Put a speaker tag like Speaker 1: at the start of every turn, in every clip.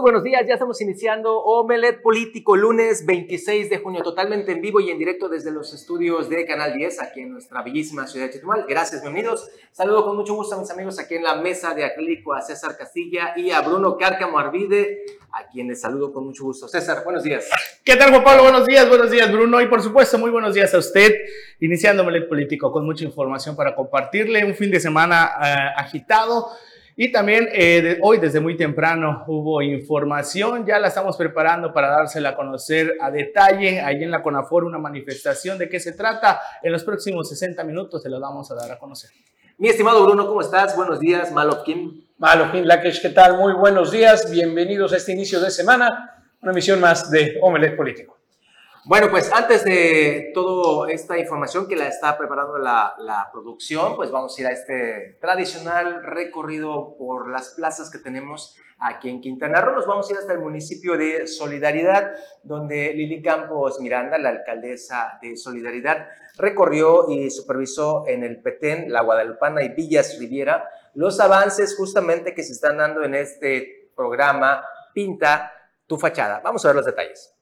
Speaker 1: Buenos días, ya estamos iniciando Omelet Político, lunes 26 de junio, totalmente en vivo y en directo desde los estudios de Canal 10, aquí en nuestra bellísima ciudad de Chetumal. Gracias, bienvenidos. Saludo con mucho gusto a mis amigos aquí en la mesa de acrílico, a César Castilla y a Bruno Cárcamo Arvide, a quienes saludo con mucho gusto. César, buenos días.
Speaker 2: ¿Qué tal, Juan Pablo? Buenos días, buenos días, Bruno. Y por supuesto, muy buenos días a usted, iniciando Omelet Político con mucha información para compartirle. Un fin de semana uh, agitado y también eh, hoy desde muy temprano hubo información, ya la estamos preparando para dársela a conocer a detalle ahí en la CONAFOR, una manifestación de qué se trata. En los próximos 60 minutos se lo vamos a dar a conocer.
Speaker 1: Mi estimado Bruno, ¿cómo estás? Buenos días, Malofkin.
Speaker 3: Malofkin Lakesh, ¿qué tal? Muy buenos días, bienvenidos a este inicio de semana, una emisión más de Omelet Político.
Speaker 1: Bueno, pues antes de toda esta información que la está preparando la, producción, pues vamos a ir a este tradicional recorrido por las plazas que tenemos aquí en Quintana Roo. Nos vamos a ir hasta el municipio de Solidaridad, donde Lili Campos Miranda, la alcaldesa de Solidaridad, recorrió y supervisó en el Petén, la Guadalupana y Villas Riviera los avances justamente que se están dando en este programa Pinta tu fachada. Vamos a ver los detalles.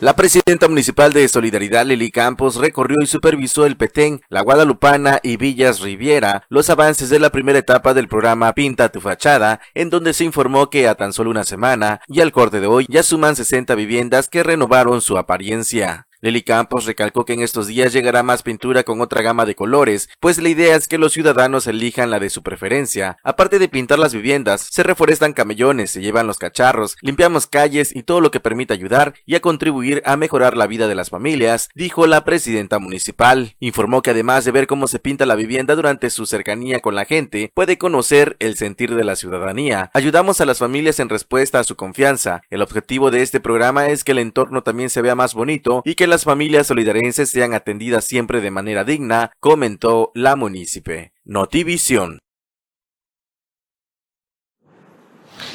Speaker 4: La presidenta municipal de Solidaridad, Lili Campos, recorrió y supervisó el Petén, la Guadalupana y Villas Riviera, los avances de la primera etapa del programa Pinta tu fachada, en donde se informó que a tan solo una semana y al corte de hoy ya suman 60 viviendas que renovaron su apariencia. Lili Campos recalcó que en estos días llegará más pintura con otra gama de colores, pues la idea es que los ciudadanos elijan la de su preferencia. Aparte de pintar las viviendas, se reforestan camellones, se llevan los cacharros, limpiamos calles y todo lo que permita ayudar y a contribuir a mejorar la vida de las familias, dijo la presidenta municipal. Informó que además de ver cómo se pinta la vivienda durante su cercanía con la gente, puede conocer el sentir de la ciudadanía. Ayudamos a las familias en respuesta a su confianza. El objetivo de este programa es que el entorno también se vea más bonito y que las familias solidarenses sean atendidas siempre de manera digna, comentó la munícipe. Notivisión.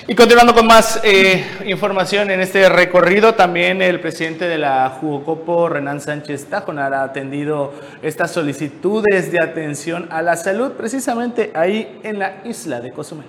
Speaker 2: Y continuando con más eh, información en este recorrido, también el presidente de la Jugocopo, Renan Sánchez Tajonar, ha atendido estas solicitudes de atención a la salud precisamente ahí en la isla de Cozumel.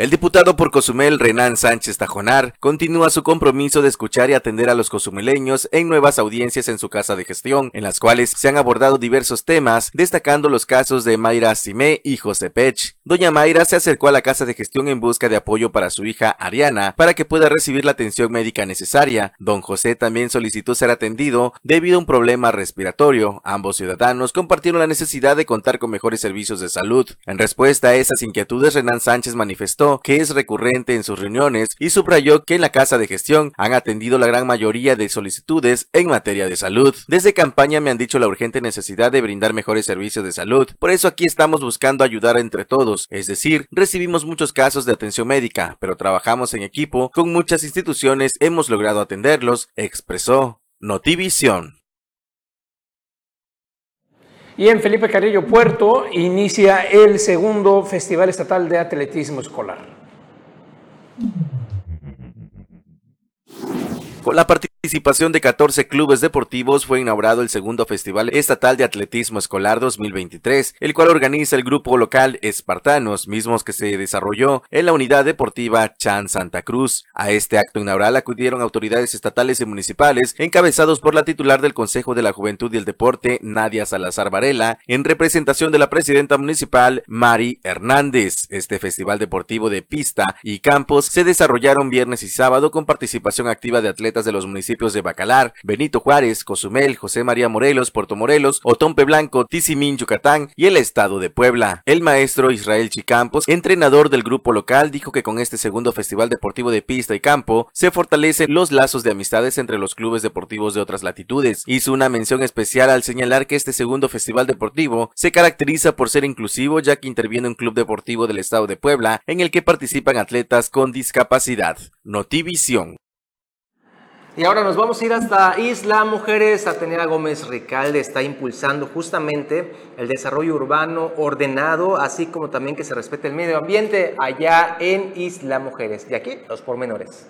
Speaker 4: El diputado por Cozumel, Renan Sánchez Tajonar, continúa su compromiso de escuchar y atender a los cozumeleños en nuevas audiencias en su casa de gestión, en las cuales se han abordado diversos temas, destacando los casos de Mayra Simé y José Pech. Doña Mayra se acercó a la casa de gestión en busca de apoyo para su hija Ariana, para que pueda recibir la atención médica necesaria. Don José también solicitó ser atendido debido a un problema respiratorio. Ambos ciudadanos compartieron la necesidad de contar con mejores servicios de salud. En respuesta a esas inquietudes, Renan Sánchez manifestó que es recurrente en sus reuniones y subrayó que en la Casa de Gestión han atendido la gran mayoría de solicitudes en materia de salud. Desde campaña me han dicho la urgente necesidad de brindar mejores servicios de salud, por eso aquí estamos buscando ayudar entre todos, es decir, recibimos muchos casos de atención médica, pero trabajamos en equipo, con muchas instituciones hemos logrado atenderlos, expresó Notivisión.
Speaker 3: Y en Felipe Carrillo Puerto inicia el segundo Festival Estatal de Atletismo Escolar.
Speaker 4: Con la de 14 clubes deportivos fue inaugurado el segundo Festival Estatal de Atletismo Escolar 2023, el cual organiza el grupo local Espartanos, mismos que se desarrolló en la unidad deportiva Chan Santa Cruz. A este acto inaugural acudieron autoridades estatales y municipales, encabezados por la titular del Consejo de la Juventud y el Deporte, Nadia Salazar Varela, en representación de la presidenta municipal, Mari Hernández. Este festival deportivo de pista y campos se desarrollaron viernes y sábado con participación activa de atletas de los municipios de Bacalar, Benito Juárez, Cozumel, José María Morelos, Puerto Morelos, Otompe Blanco, Tizimín, Yucatán y el estado de Puebla. El maestro Israel Chicampos, entrenador del grupo local, dijo que con este segundo festival deportivo de pista y campo se fortalecen los lazos de amistades entre los clubes deportivos de otras latitudes. Hizo una mención especial al señalar que este segundo festival deportivo se caracteriza por ser inclusivo ya que interviene un club deportivo del estado de Puebla en el que participan atletas con discapacidad. Notivisión.
Speaker 1: Y ahora nos vamos a ir hasta Isla Mujeres. Atenea Gómez Ricalde está impulsando justamente el desarrollo urbano ordenado, así como también que se respete el medio ambiente allá en Isla Mujeres. De aquí los pormenores.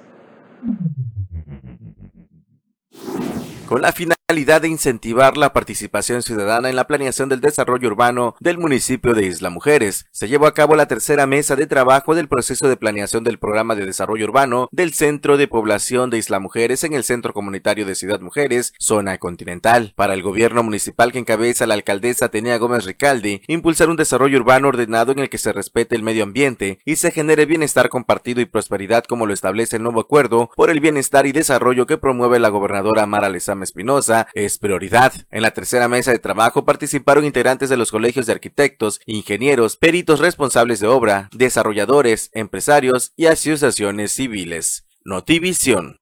Speaker 4: Con la finalidad de incentivar la participación ciudadana en la planeación del desarrollo urbano del municipio de Isla Mujeres. Se llevó a cabo la tercera mesa de trabajo del proceso de planeación del programa de desarrollo urbano del Centro de Población de Isla Mujeres en el Centro Comunitario de Ciudad Mujeres, zona continental. Para el gobierno municipal que encabeza la alcaldesa Tenea Gómez Ricaldi, impulsar un desarrollo urbano ordenado en el que se respete el medio ambiente y se genere bienestar compartido y prosperidad como lo establece el nuevo acuerdo por el bienestar y desarrollo que promueve la gobernadora Mara Lezama Espinosa es prioridad. En la tercera mesa de trabajo participaron integrantes de los colegios de arquitectos, ingenieros, peritos responsables de obra, desarrolladores, empresarios y asociaciones civiles. Notivisión.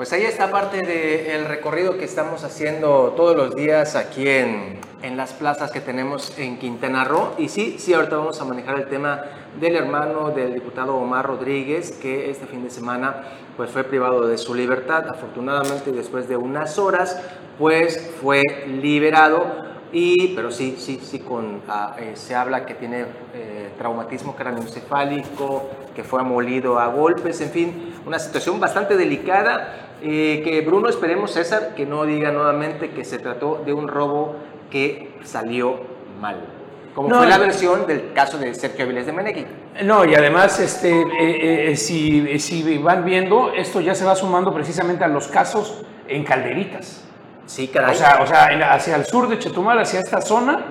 Speaker 1: Pues ahí está parte del recorrido que estamos haciendo todos los días aquí en, en, las plazas que tenemos en Quintana Roo. Y sí, sí, ahorita vamos a manejar el tema del hermano del diputado Omar Rodríguez, que este fin de semana pues fue privado de su libertad. Afortunadamente, después de unas horas, pues fue liberado. Y, pero sí, sí, sí, con, ah, eh, se habla que tiene eh, traumatismo craneoencefálico, que fue amolido a golpes, en fin, una situación bastante delicada. Eh, que Bruno, esperemos, César, que no diga nuevamente que se trató de un robo que salió mal. Como fue la versión del caso de Sergio Avilés de Menegui.
Speaker 3: No, y además, este, eh, eh, si, si van viendo, esto ya se va sumando precisamente a los casos en calderitas.
Speaker 1: Sí, caray.
Speaker 3: O sea, o sea hacia el sur de Chetumal, hacia esta zona,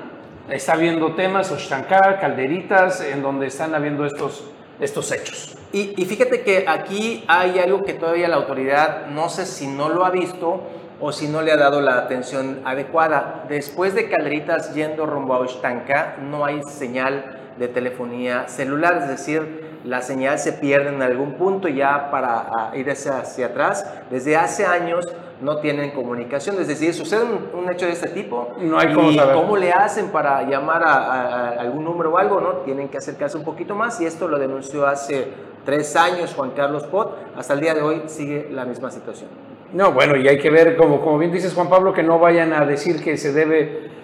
Speaker 3: está habiendo temas, Oxtancar, calderitas, en donde están habiendo estos, estos hechos.
Speaker 1: Y, fíjate que aquí hay algo que todavía la autoridad, no sé si no lo ha visto o si no le ha dado la atención adecuada. Después de Calderitas yendo rumbo a Oxtanca, no hay señal de telefonía celular, es decir, la señal se pierde en algún punto ya para ir hacia atrás. Desde hace años no tienen comunicación, es decir, sucede un, hecho de este tipo
Speaker 3: no hay
Speaker 1: cómo, cómo le hacen para llamar a, a, algún número o algo, ¿no? Tienen que acercarse un poquito más y esto lo denunció hace tres años Juan Carlos Pot, hasta el día de hoy sigue la misma situación.
Speaker 3: No, bueno, y hay que ver, como, como bien dices Juan Pablo, que no vayan a decir que se debe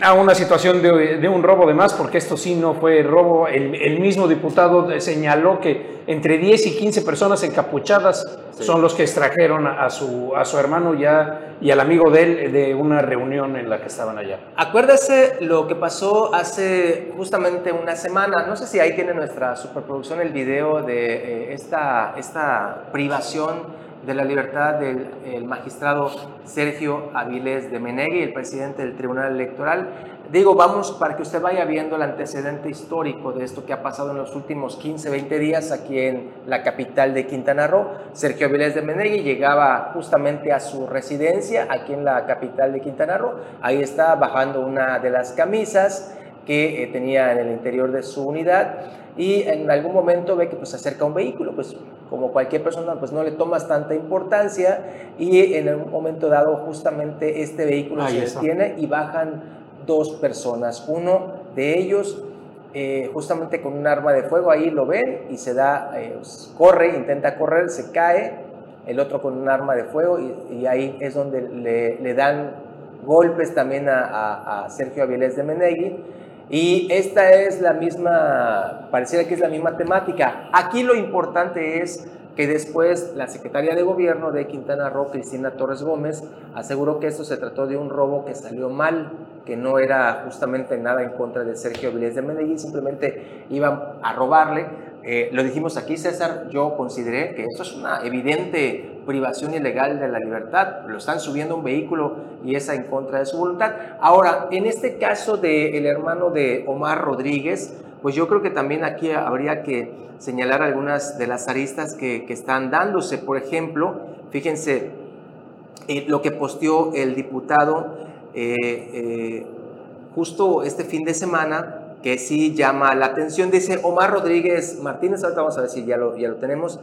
Speaker 3: a una situación de, de, un robo de más, porque esto sí no fue robo. El, el, mismo diputado señaló que entre 10 y 15 personas encapuchadas sí. son los que extrajeron a su, a su hermano ya y al amigo de él de una reunión en la que estaban allá.
Speaker 1: Acuérdese lo que pasó hace justamente una semana. No sé si ahí tiene nuestra superproducción el video de eh, esta, esta privación de la libertad del el magistrado Sergio Avilés de Menegui, el presidente del Tribunal Electoral. Digo, vamos para que usted vaya viendo el antecedente histórico de esto que ha pasado en los últimos 15, 20 días aquí en la capital de Quintana Roo. Sergio Avilés de Menegui llegaba justamente a su residencia aquí en la capital de Quintana Roo. Ahí está bajando una de las camisas que eh, tenía en el interior de su unidad y en algún momento ve que pues, se acerca un vehículo, pues como cualquier persona pues no le tomas tanta importancia y en un momento dado justamente este vehículo Ahí se detiene y bajan dos personas, uno de ellos eh, justamente con un arma de fuego, ahí lo ven y se da, eh, corre, intenta correr, se cae, el otro con un arma de fuego y, y ahí es donde le, le dan golpes también a, a, a Sergio Avilés de Menegui y esta es la misma, pareciera que es la misma temática. Aquí lo importante es que después la secretaria de gobierno de Quintana Roo, Cristina Torres Gómez, aseguró que esto se trató de un robo que salió mal, que no era justamente nada en contra de Sergio Vilés de Medellín, simplemente iban a robarle. Eh, lo dijimos aquí, César, yo consideré que esto es una evidente privación ilegal de la libertad. Lo están subiendo a un vehículo y es en contra de su voluntad. Ahora, en este caso del el hermano de Omar Rodríguez, pues yo creo que también aquí habría que señalar algunas de las aristas que, están dándose. Por ejemplo, fíjense eh, lo que posteó el diputado eh, justo este fin de semana, que sí llama la atención. Dice Omar Rodríguez Martínez, ahorita vamos a ver ya lo, ya lo tenemos,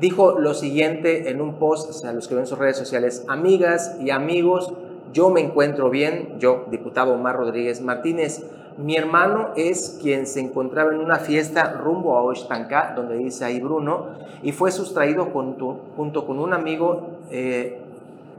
Speaker 1: dijo lo siguiente en un post, o sea, los que ven sus redes sociales, amigas y amigos, yo me encuentro bien, yo, diputado Omar Rodríguez Martínez, mi hermano es quien se encontraba en una fiesta rumbo a Oxtanca, donde dice ahí Bruno, y fue sustraído junto, junto con un amigo eh,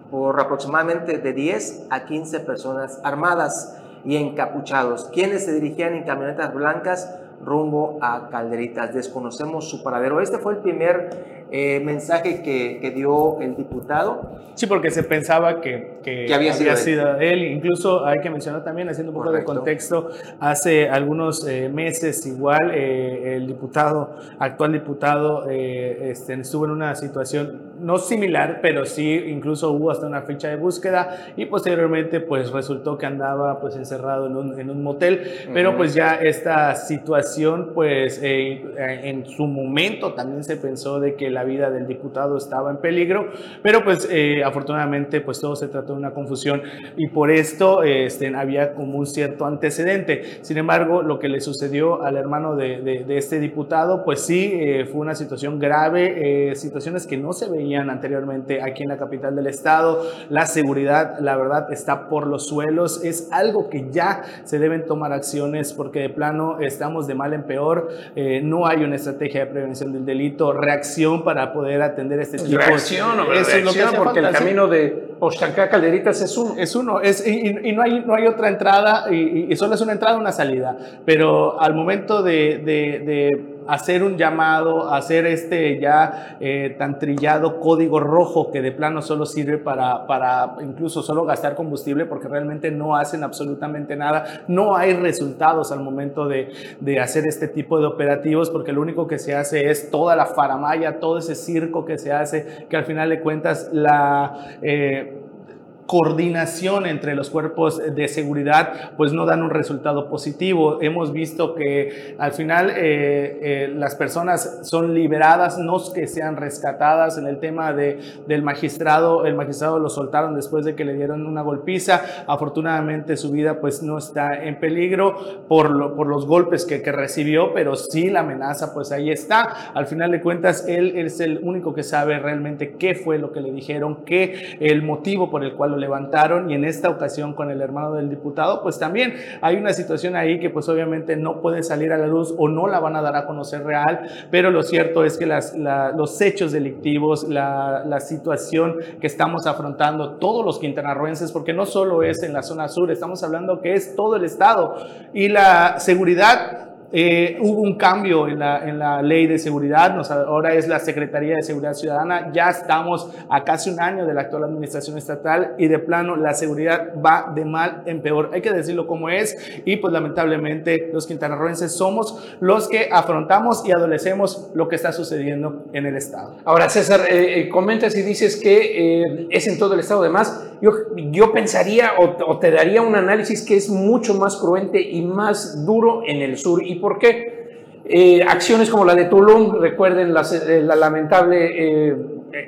Speaker 1: por aproximadamente de 10 a 15 personas armadas y encapuchados, quienes se dirigían en camionetas blancas rumbo a Calderitas. Desconocemos su paradero. Este fue el primer eh, mensaje que, que, dio el diputado.
Speaker 2: Sí, porque se pensaba que, que, había, sido, él. Incluso hay que mencionar también, haciendo un poco de contexto, hace algunos eh, meses igual eh, el diputado, actual diputado, este, estuvo en una situación no similar, pero sí incluso hubo hasta una ficha de búsqueda y posteriormente pues resultó que andaba pues encerrado en un, en un motel, pero pues ya esta situación pues en su momento también se pensó de que la vida del diputado estaba en peligro, pero pues eh, afortunadamente pues todo se trató de una confusión y por esto este, había como un cierto antecedente. Sin embargo, lo que le sucedió al hermano de, de, este diputado pues sí eh, fue una situación grave, eh, situaciones que no se veían anteriormente aquí en la capital del estado. La seguridad, la verdad, está por los suelos. Es algo que ya se deben tomar acciones porque de plano estamos de mal en peor. no hay una estrategia de prevención del delito, reacción para poder atender este tipo
Speaker 3: de... Reacción, Eso es lo que porque el camino de Oaxaca Calderitas es uno.
Speaker 2: Es uno, y, no, hay, no hay otra entrada, y, solo es una entrada, una salida. Pero al momento de, hacer un llamado, hacer este ya eh, tan trillado código rojo que de plano solo sirve para, para incluso solo gastar combustible porque realmente no hacen absolutamente nada, no hay resultados al momento de, de hacer este tipo de operativos porque lo único que se hace es toda la faramaya, todo ese circo que se hace, que al final de cuentas la... Eh, coordinación entre los cuerpos de seguridad pues no dan un resultado positivo. Hemos visto que al final eh, eh, las personas son liberadas, no que sean rescatadas en el tema de, del magistrado. El magistrado lo soltaron después de que le dieron una golpiza. Afortunadamente su vida pues no está en peligro por, por los golpes que, que, recibió, pero sí la amenaza pues ahí está. Al final de cuentas él, él es el único que sabe realmente qué fue lo que le dijeron, qué el motivo por el cual lo levantaron y en esta ocasión con el hermano del diputado, pues también hay una situación ahí que pues obviamente no puede salir a la luz o no la van a dar a conocer real, pero lo cierto es que los hechos delictivos, la, la situación que estamos afrontando todos los quintanarroenses, porque no solo es en la zona sur, estamos hablando que es todo el estado y la seguridad eh, hubo un cambio en la, en la ley de seguridad, nos, ahora es la Secretaría de Seguridad Ciudadana, ya estamos a casi un año de la actual administración estatal y de plano la seguridad va de mal en peor, hay que decirlo como es y pues lamentablemente los quintanarroenses somos los que afrontamos y adolecemos lo que está sucediendo en el estado.
Speaker 3: Ahora César, eh, eh comentas y dices que es en todo el estado, además yo, yo pensaría o, o te daría un análisis que es mucho más cruente y más duro en el sur y ¿Por qué? Eh, acciones como la de Tulum, recuerden eh, la, lamentable eh,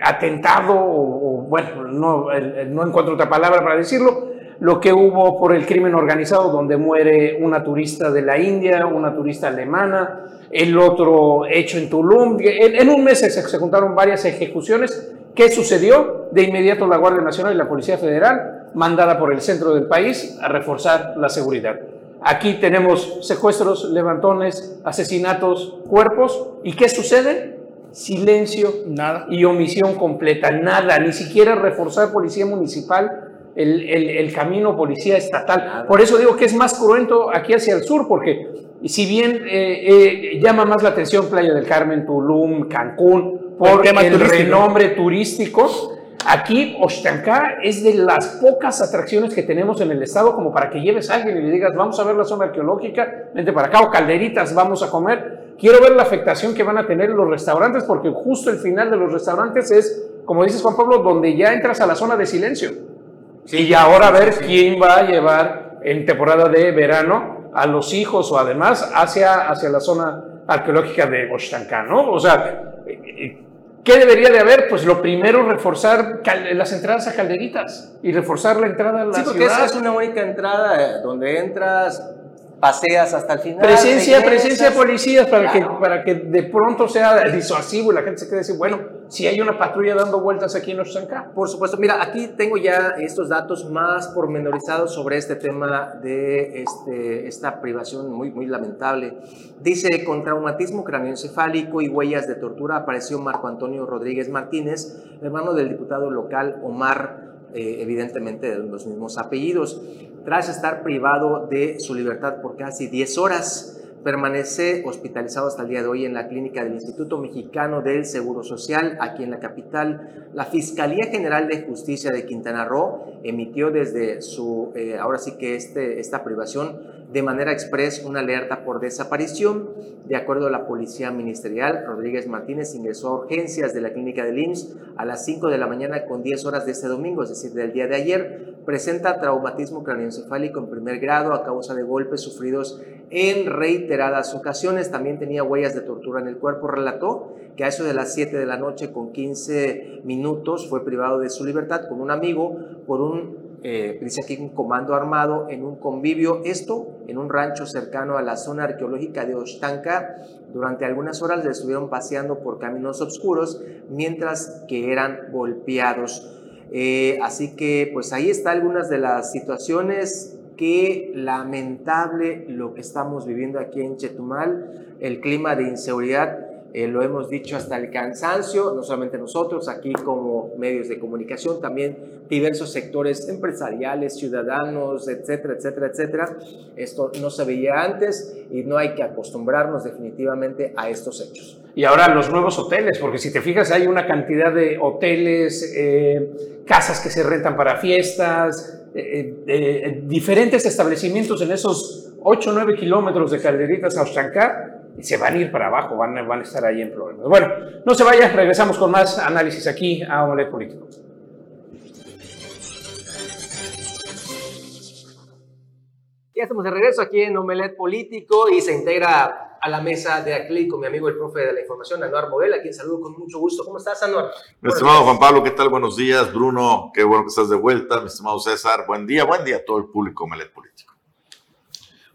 Speaker 3: atentado, o, bueno, no, no encuentro otra palabra para decirlo, lo que hubo por el crimen organizado, donde muere una turista de la India, una turista alemana, el otro hecho en Tulum. En, en, un mes se juntaron varias ejecuciones. ¿Qué sucedió? De inmediato la Guardia Nacional y la Policía Federal, mandada por el centro del país, a reforzar la seguridad. Aquí tenemos secuestros, levantones, asesinatos, cuerpos. ¿Y qué sucede? Silencio nada. y omisión completa. Nada, ni siquiera reforzar policía municipal, el, camino policía estatal. Por eso digo que es más cruento aquí hacia el sur, porque si bien eh, eh, llama más la atención Playa del Carmen, Tulum, Cancún, por el, el renombre turístico, Aquí, Oshtancá es de las pocas atracciones que tenemos en el estado como para que lleves a alguien y le digas, vamos a ver la zona arqueológica, vente para acá, o calderitas, vamos a comer. Quiero ver la afectación que van a tener los restaurantes, porque justo el final de los restaurantes es, como dices Juan Pablo, donde ya entras a la zona de silencio. y ahora a ver quién va a llevar en temporada de verano a los hijos o además hacia, hacia la zona arqueológica de Oshtancá, ¿no? O sea, ¿Qué debería de haber? Pues lo primero, reforzar las entradas a calderitas y reforzar la entrada a la
Speaker 1: sí, porque esa es una única entrada eh, donde entras, paseas hasta el final.
Speaker 3: Presencia, presencia de policías para, que, para que de pronto sea disuasivo y la gente se quede decir, bueno, si hay una patrulla dando vueltas aquí en Oaxaca.
Speaker 1: Por supuesto, mira, aquí tengo ya estos datos más pormenorizados sobre este tema de este, esta privación muy, muy lamentable. Dice, con traumatismo craneoencefálico y huellas de tortura apareció Marco Antonio Rodríguez Martínez, hermano del diputado local Omar eh, evidentemente de los mismos apellidos, tras estar privado de su libertad por casi 10 horas permanece hospitalizado hasta el día de hoy en la clínica del Instituto Mexicano del Seguro Social, aquí en la capital. La Fiscalía General de Justicia de Quintana Roo emitió desde su, eh, ahora sí que este, esta privación, de manera express una alerta por desaparición. De acuerdo a la Policía Ministerial, Rodríguez Martínez ingresó a urgencias de la clínica del IMSS a las 5 de la mañana con 10 horas de este domingo, es decir, del día de ayer. Presenta traumatismo craneoencefálico en primer grado a causa de golpes sufridos en reiteradas ocasiones. También tenía huellas de tortura en el cuerpo. Relató que a eso de las 7 de la noche con 15 minutos fue privado de su libertad con un amigo por un eh, dice aquí un comando armado en un convivio, esto en un rancho cercano a la zona arqueológica de Oshtanka. Durante algunas horas le estuvieron paseando por caminos oscuros mientras que eran golpeados. Eh, así que pues ahí está algunas de las situaciones que lamentable lo que estamos viviendo aquí en Chetumal, el clima de inseguridad eh, lo hemos dicho hasta el cansancio, no solamente nosotros, aquí como medios de comunicación, también diversos sectores empresariales, ciudadanos, etcétera, etcétera, etcétera. Esto no se veía antes y no hay que acostumbrarnos definitivamente a estos hechos.
Speaker 3: Y ahora los nuevos hoteles, porque si te fijas hay una cantidad de hoteles, eh, casas que se rentan para fiestas, eh, diferentes establecimientos en esos 8 o 9 kilómetros de Calderitas a Oxancá y se van a ir para abajo, van, van a estar ahí en problemas. Bueno, no se vayan, regresamos con más análisis aquí a Omelet Político.
Speaker 1: Ya estamos de regreso aquí en Omelet Político y se integra a la mesa de aquí con mi amigo el profe de la información, Anuar Model, a quien saludo con mucho gusto. ¿Cómo estás, Anuar?
Speaker 5: Mi estimado Juan Pablo, ¿qué tal? Buenos días. Bruno, qué bueno que estás de vuelta. Mi estimado César, buen día, buen día a todo el público Omelet Político.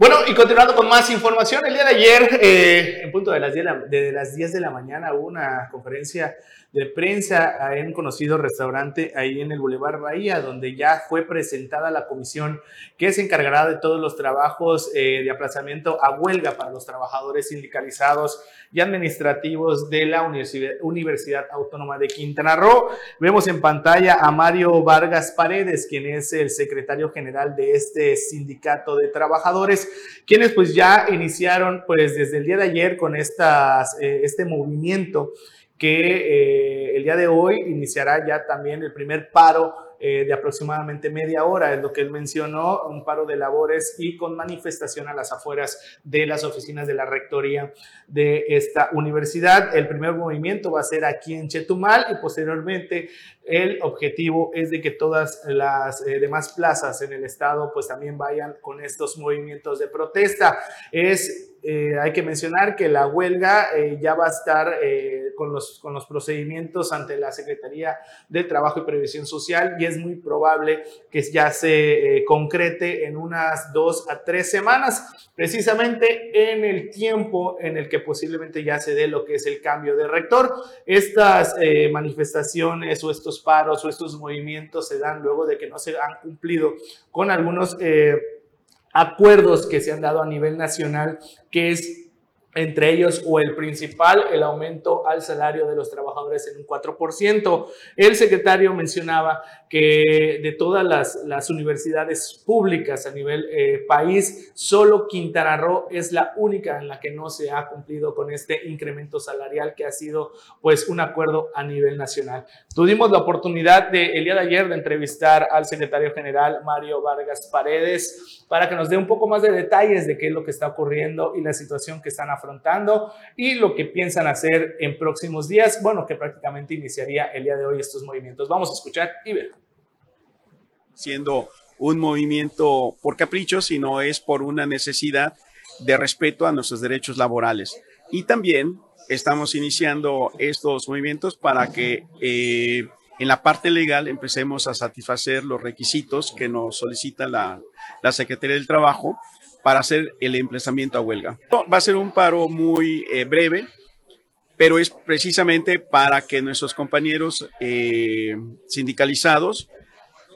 Speaker 2: Bueno, y continuando con más información, el día de ayer, eh, en punto de las, 10 de las 10 de la mañana, hubo una conferencia de prensa en un conocido restaurante ahí en el Boulevard Bahía, donde ya fue presentada la comisión que se encargará de todos los trabajos eh, de aplazamiento a huelga para los trabajadores sindicalizados y administrativos de la Universidad, Universidad Autónoma de Quintana Roo. Vemos en pantalla a Mario Vargas Paredes, quien es el secretario general de este sindicato de trabajadores, quienes pues ya iniciaron pues desde el día de ayer con estas, eh, este movimiento que eh, el día de hoy iniciará ya también el primer paro eh, de aproximadamente media hora, es lo que él mencionó, un paro de labores y con manifestación a las afueras de las oficinas de la rectoría de esta universidad. El primer movimiento va a ser aquí en Chetumal y posteriormente el objetivo es de que todas las eh, demás plazas en el estado pues también vayan con estos movimientos de protesta. Es eh, hay que mencionar que la huelga ya va a estar con, los, con los procedimientos ante la Secretaría de Trabajo y Previsión Social y es muy probable que ya se eh, concrete en unas dos a tres semanas, precisamente en el tiempo en el que posiblemente ya se dé lo que es el cambio de rector. Estas eh, manifestaciones o estos paros o estos movimientos se dan luego de que no se han cumplido con algunos... Eh, acuerdos que se han dado a nivel nacional, que es entre ellos o el principal, el aumento al salario de los trabajadores en un 4%. El secretario mencionaba que de todas las, universidades públicas a nivel eh, país, solo Quintana Roo es la única en la que no se ha cumplido con este incremento salarial que ha sido pues un acuerdo a nivel nacional. Tuvimos la oportunidad de, el día de ayer de entrevistar al secretario general Mario Vargas Paredes para que nos dé un poco más de detalles de qué es lo que está ocurriendo y la situación que están afrontando y lo que piensan hacer en próximos días, bueno, que prácticamente iniciaría el día de hoy estos movimientos. Vamos a escuchar y ver.
Speaker 6: Siendo un movimiento por capricho, sino es por una necesidad de respeto a nuestros derechos laborales. Y también estamos iniciando estos movimientos para que eh, en la parte legal empecemos a satisfacer los requisitos que nos solicita la, la Secretaría del Trabajo para hacer el emplazamiento a huelga. Va a ser un paro muy eh, breve, pero es precisamente para que nuestros compañeros eh, sindicalizados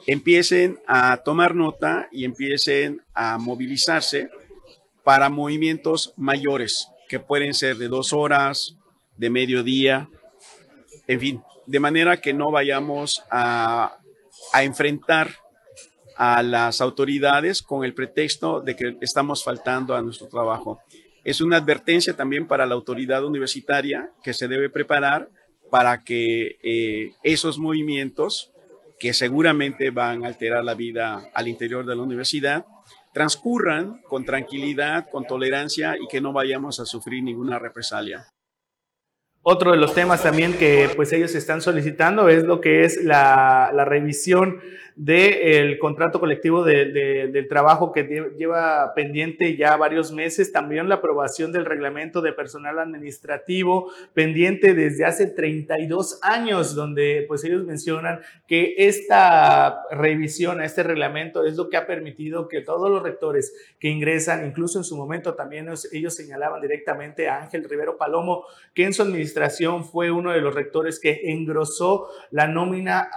Speaker 6: empiecen a tomar nota y empiecen a movilizarse para movimientos mayores, que pueden ser de dos horas, de mediodía, en fin, de manera que no vayamos a, a enfrentar a las autoridades con el pretexto de que estamos faltando a nuestro trabajo. es una advertencia también para la autoridad universitaria que se debe preparar para que eh, esos movimientos que seguramente van a alterar la vida al interior de la universidad, transcurran con tranquilidad, con tolerancia y que no vayamos a sufrir ninguna represalia.
Speaker 2: Otro de los temas también que pues ellos están solicitando es lo que es la, la revisión del contrato colectivo del trabajo que lleva pendiente ya varios meses, también la aprobación del reglamento de personal administrativo pendiente desde hace 32 años, donde pues ellos mencionan que esta revisión a este reglamento es lo que ha permitido que todos los rectores que ingresan, incluso en su momento también ellos señalaban directamente a Ángel Rivero Palomo, que en su administración fue uno de los rectores que engrosó la nómina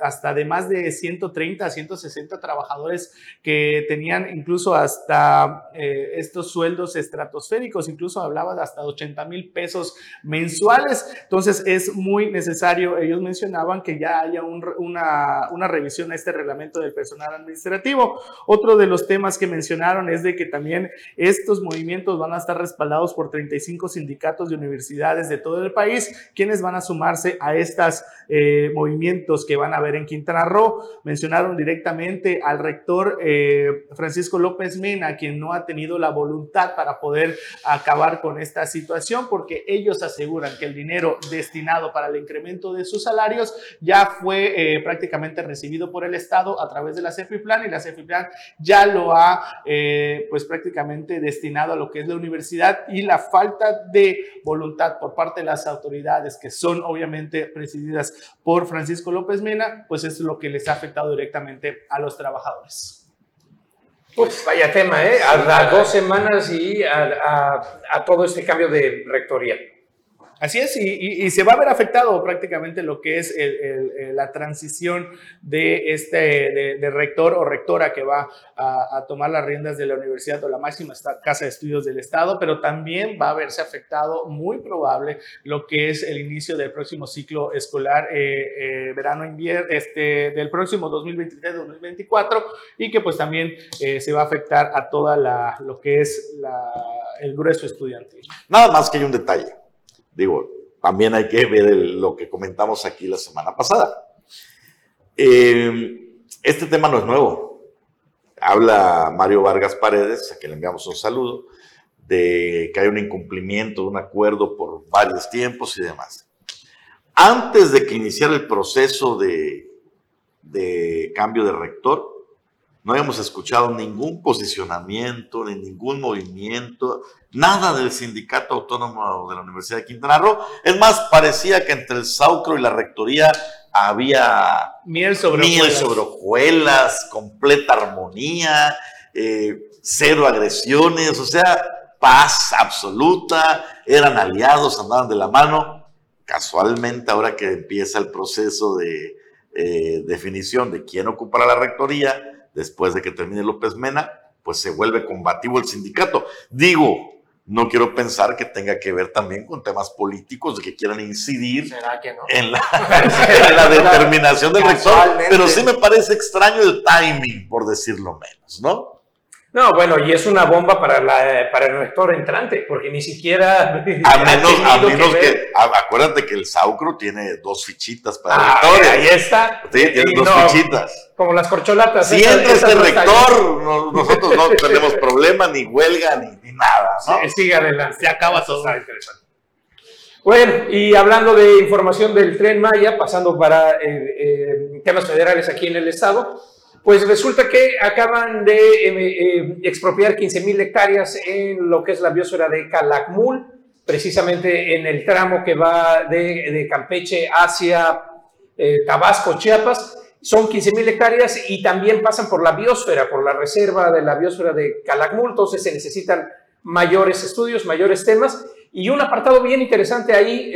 Speaker 2: hasta de más de 130 a 160 trabajadores que tenían incluso hasta eh, estos sueldos estratosféricos, incluso hablaba de hasta 80 mil pesos mensuales. Entonces es muy necesario, ellos mencionaban que ya haya una, revisión a este reglamento del personal administrativo. Otro de los temas que mencionaron es de que también estos movimientos van a estar respaldados por 35 sindicatos de universidades de todo el país, quienes van a sumarse a estos eh, movimientos que van a haber en Quintana Roo mencionaron directamente al rector eh, Francisco López Mena, quien no ha tenido la voluntad para poder acabar con esta situación, porque ellos aseguran que el dinero destinado para el incremento de sus salarios ya fue eh, prácticamente recibido por el Estado a través de la CEFIPLAN y la CEFIPLAN ya lo ha eh, pues prácticamente destinado a lo que es la universidad y la falta de voluntad por parte de las autoridades que son obviamente presididas por Francisco López Mena, pues es lo que les ha afectado directamente a los trabajadores.
Speaker 3: Pues vaya tema, ¿eh? A, dos semanas y a, a todo este cambio de rectoría.
Speaker 2: Así es, y, se va a ver afectado prácticamente lo que es la transición de este de, rector o rectora que va a, tomar las riendas de la universidad o la máxima casa de estudios del Estado, pero también va a verse afectado muy probable lo que es el inicio del próximo ciclo escolar eh, eh, verano-invierno, este, del próximo 2023-2024 y que pues también eh, se va a afectar a toda la, lo que es el grueso estudiantil.
Speaker 5: Nada más que hay un detalle Digo, también hay que ver lo que comentamos aquí la semana pasada. Eh, este tema no es nuevo. Habla Mario Vargas Paredes, a quien le enviamos un saludo, de que hay un incumplimiento de un acuerdo por varios tiempos y demás. Antes de que iniciara el proceso de, de cambio de rector, no habíamos escuchado ningún posicionamiento, ni ningún movimiento, nada del Sindicato Autónomo de la Universidad de Quintana Roo. Es más, parecía que entre el Saucro y la Rectoría había
Speaker 2: miel sobre,
Speaker 5: miel sobre hojuelas, completa armonía, eh, cero agresiones, o sea, paz absoluta, eran aliados, andaban de la mano. Casualmente, ahora que empieza el proceso de eh, definición de quién ocupará la rectoría, después de que termine López Mena, pues se vuelve combativo el sindicato. Digo, no quiero pensar que tenga que ver también con temas políticos de que quieran incidir en, la, en, la, determinación del rector, pero sí me parece extraño el timing, por decirlo menos, ¿no?
Speaker 3: No, bueno, y es una bomba para, la, para el rector entrante, porque ni siquiera...
Speaker 5: A menos, que, acuérdate que el Saucro tiene dos fichitas para
Speaker 3: ah, rectores. Ahí está.
Speaker 5: Sí, tiene dos fichitas.
Speaker 3: Como las corcholatas.
Speaker 5: Si entra este rector, nosotros no tenemos problema, ni huelga, ni, nada. ¿no?
Speaker 2: Sí, sigue adelante, se acaba todo. interesante.
Speaker 3: Bueno, y hablando de información del tren Maya, pasando para eh, eh, temas federales aquí en el estado, pues resulta que acaban de eh, eh, expropiar 15 mil hectáreas en lo que es la biosfera de Calakmul, precisamente en el tramo que va de, Campeche hacia eh, Tabasco, Chiapas. Son 15 mil hectáreas y también pasan por la biosfera, por la reserva de la biosfera de Calakmul, entonces se necesitan mayores estudios, mayores temas. Y un apartado bien interesante ahí,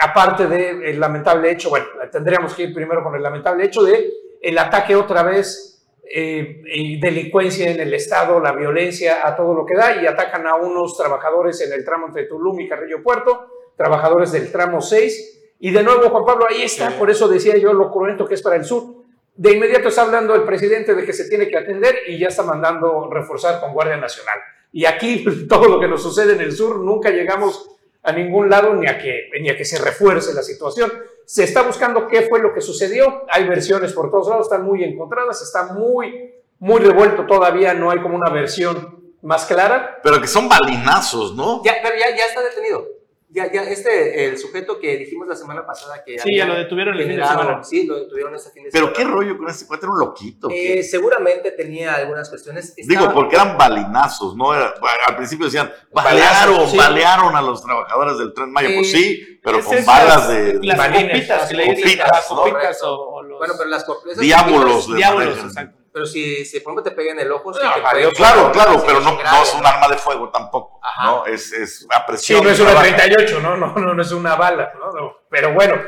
Speaker 3: aparte del lamentable hecho, bueno, tendríamos que ir primero con el lamentable hecho de el ataque otra vez, eh, delincuencia en el Estado, la violencia a todo lo que da y atacan a unos trabajadores en el tramo entre Tulum y Carrillo Puerto, trabajadores del tramo 6. Y de nuevo, Juan Pablo, ahí está, por eso decía yo lo cruento que es para el sur. De inmediato está hablando el presidente de que se tiene que atender y ya está mandando reforzar con Guardia Nacional. Y aquí todo lo que nos sucede en el sur, nunca llegamos a ningún lado ni a que, ni a que se refuerce la situación. Se está buscando qué fue lo que sucedió. Hay versiones por todos lados, están muy encontradas, está muy, muy revuelto todavía, no hay como una versión más clara.
Speaker 5: Pero que son balinazos, ¿no?
Speaker 1: Ya, pero ya, ya está detenido. Ya, ya, este, el sujeto que dijimos la semana pasada que...
Speaker 2: Sí, ya lo detuvieron el fin de semana.
Speaker 1: Sí, lo detuvieron ese fin de
Speaker 5: Pero
Speaker 1: semana.
Speaker 5: qué rollo con este cuate, era un loquito.
Speaker 1: Eh, seguramente tenía algunas cuestiones.
Speaker 5: Digo, porque eran balinazos, ¿no? Era- al principio decían, balearon,
Speaker 3: sí.
Speaker 5: balearon a los trabajadores del Tren Maya. Pues
Speaker 1: Eh,
Speaker 5: sí, pero
Speaker 2: Es
Speaker 5: con balas de...
Speaker 2: Las
Speaker 3: balines,
Speaker 2: copitas, que le dicen,
Speaker 5: copitas,
Speaker 2: las
Speaker 5: ¿no?
Speaker 2: copitas o, o los
Speaker 1: Bueno, pero las.
Speaker 5: Diablos de manejan.
Speaker 2: exacto.
Speaker 1: Pero si, si por ejemplo te pega en el ojo, sí
Speaker 3: No,
Speaker 1: te
Speaker 5: Claro, claro,
Speaker 1: sí,
Speaker 5: pero no,
Speaker 1: es
Speaker 5: no es un arma de fuego tampoco,
Speaker 1: Ajá.
Speaker 5: ¿no? Es, es a
Speaker 3: Sí,
Speaker 5: presión.
Speaker 3: no es una
Speaker 5: trabaja.
Speaker 3: 38, ¿no? No, no, no es una bala, ¿no? No. Pero bueno,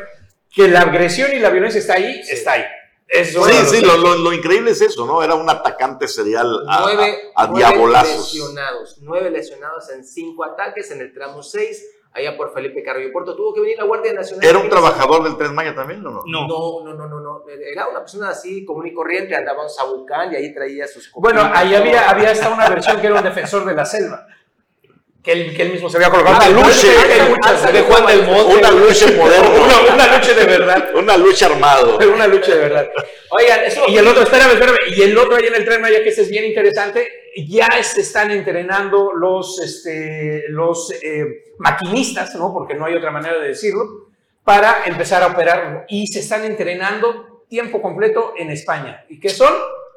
Speaker 3: que la agresión y la violencia está ahí, está ahí. Eso
Speaker 5: Sí, sí, lo, lo- lo increíble es eso, ¿no? Era un atacante serial a,
Speaker 1: nueve,
Speaker 5: a- a
Speaker 1: nueve
Speaker 5: diabolazos.
Speaker 1: lesionados, nueve lesionados en cinco ataques en el tramo 6, allá por Felipe Carrillo Puerto. Tuvo que venir la Guardia Nacional.
Speaker 5: ¿Era un trabajador del Tren Maya también o no?
Speaker 2: No.
Speaker 1: No, no, no, no, no. Era una persona así común y corriente, andaba en Sabucán y ahí traía sus
Speaker 3: Bueno, ahí había, había hasta una versión que era un defensor de la selva. Que él, que él mismo se había colocado.
Speaker 5: Una lucha,
Speaker 3: de Juan del Monte.
Speaker 5: Una lucha moderna.
Speaker 3: Una, una lucha de verdad.
Speaker 5: Una lucha armado.
Speaker 3: Una lucha de verdad.
Speaker 1: Oigan, eso.
Speaker 3: Y el otro, espérame, espérame. Y el otro ahí en el tren Maya, que ese es bien interesante, ya se están entrenando los, este, los eh, maquinistas, ¿no? Porque no hay otra manera de decirlo, para empezar a operar. Y se están entrenando tiempo completo en España. ¿Y qué son?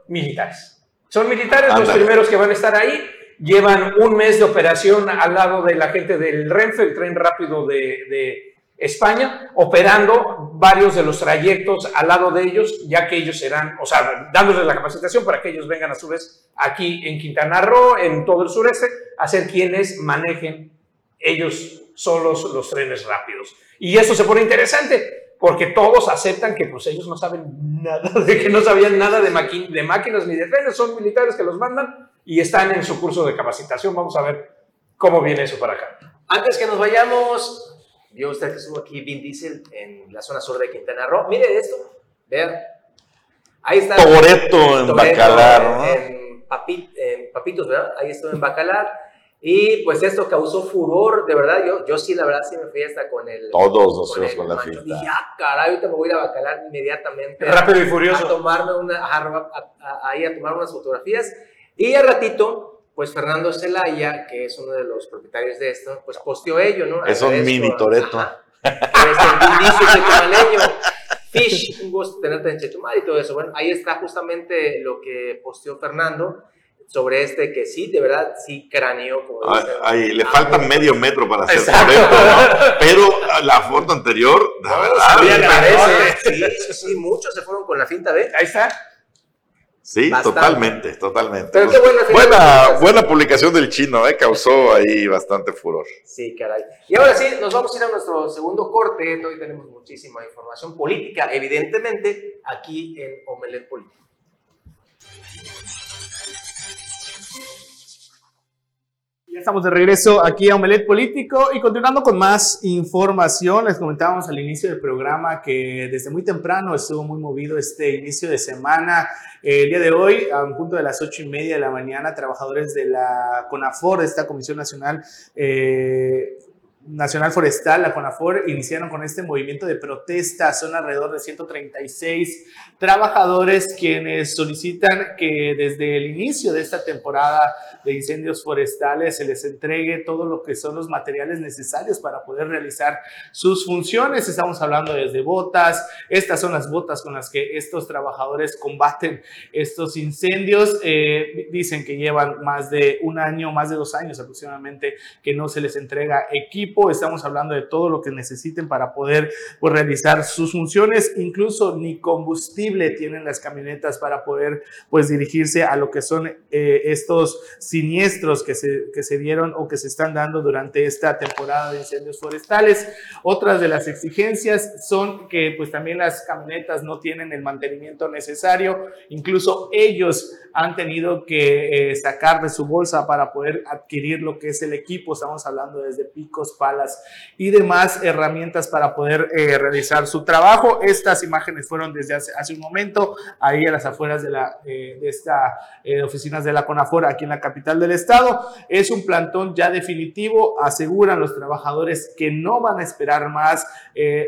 Speaker 3: Militares. Son militares los primeros que van a estar ahí. Llevan un mes de operación al lado de la gente del Renfe, el tren rápido de, de España, operando varios de los trayectos al lado de ellos, ya que ellos serán, o sea, dándoles la capacitación para que ellos vengan a su vez aquí en Quintana Roo, en todo el sureste, a ser quienes manejen ellos solos los trenes rápidos. Y eso se pone interesante, porque todos aceptan que pues ellos no saben nada, de que no sabían nada de, de máquinas ni de trenes, son militares que los mandan y están en su curso de capacitación. Vamos a ver cómo viene eso para acá.
Speaker 1: Antes que nos vayamos, vio usted que estuvo aquí Vin Diesel en la zona sur de Quintana Roo. Mire esto, vean. Ahí está.
Speaker 5: Toreto en
Speaker 1: Toreto,
Speaker 5: Bacalar, ¿no?
Speaker 1: En, Papi- en Papitos, ¿verdad? Ahí estuvo en Bacalar. Y pues esto causó furor, de verdad. Yo, yo sí, la verdad, sí me fui hasta con el.
Speaker 5: Todos nos fuimos
Speaker 1: el
Speaker 5: con la finta.
Speaker 1: Dije, ah, caray, ahorita me voy a ir a Bacalar inmediatamente.
Speaker 3: Rápido y
Speaker 1: a
Speaker 3: furioso.
Speaker 1: tomarme una, a- a- ahí a tomar unas fotografías. Y al ratito, pues Fernando Zelaya, que es uno de los propietarios de esto, pues posteó ello, ¿no?
Speaker 5: Es un mini
Speaker 1: chetumaleño. Fish, un gusto tenerte en Chetumal y todo eso. Bueno, ahí está justamente lo que posteó Fernando sobre este que sí, de verdad, sí craneó, como
Speaker 5: Ah,
Speaker 1: dicen.
Speaker 5: Ahí le
Speaker 1: Ah,
Speaker 5: falta medio metro para hacer. Toretto, ¿no? Pero ah, la foto anterior, la
Speaker 1: No,
Speaker 5: verdad,
Speaker 3: agradece.
Speaker 1: Sí, sí, sí, muchos se fueron con la finta de.
Speaker 3: Ahí está.
Speaker 5: Sí,
Speaker 1: Bastante.
Speaker 5: totalmente, totalmente.
Speaker 1: Pero qué buena
Speaker 5: buena publicación del chino, ¿eh? causó ahí bastante furor.
Speaker 1: Sí, caray. Y ahora sí, nos vamos a ir a nuestro segundo corte. Hoy tenemos muchísima información política, evidentemente, aquí en Omelet Político.
Speaker 2: Estamos de regreso aquí a Omelet Político y continuando con más información, les comentábamos al inicio del programa que desde muy temprano estuvo muy movido este inicio de semana. El día de hoy, a un punto de las ocho y media de la mañana, trabajadores de la CONAFOR, de esta Comisión Nacional eh, Nacional Forestal, la CONAFOR, iniciaron con este movimiento de protesta. Son alrededor de 136 trabajadores quienes solicitan que desde el inicio de esta temporada de incendios forestales se les entregue todo lo que son los materiales necesarios para poder realizar sus funciones. Estamos hablando desde botas, estas son las botas con las que estos trabajadores combaten estos incendios. Eh, dicen que llevan más de un año, más de dos años aproximadamente que no se les entrega equipo. Estamos hablando de todo lo que necesiten para poder pues, realizar sus funciones. Incluso ni combustible tienen las camionetas para poder pues dirigirse a lo que son eh, estos siniestros que se, que se dieron o que se están dando durante esta temporada de incendios forestales. Otras de las exigencias son que pues también las camionetas no tienen el mantenimiento necesario. Incluso ellos han tenido que eh, sacar de su bolsa para poder adquirir lo que es el equipo. Estamos hablando desde picos, palas y demás herramientas para poder eh, realizar su trabajo. Estas imágenes fueron desde hace, un momento, ahí a las afueras de, la, eh, de esta eh, oficinas de la CONAFOR, aquí en la capital del estado. Es un plantón ya definitivo, aseguran los trabajadores que no van a esperar más.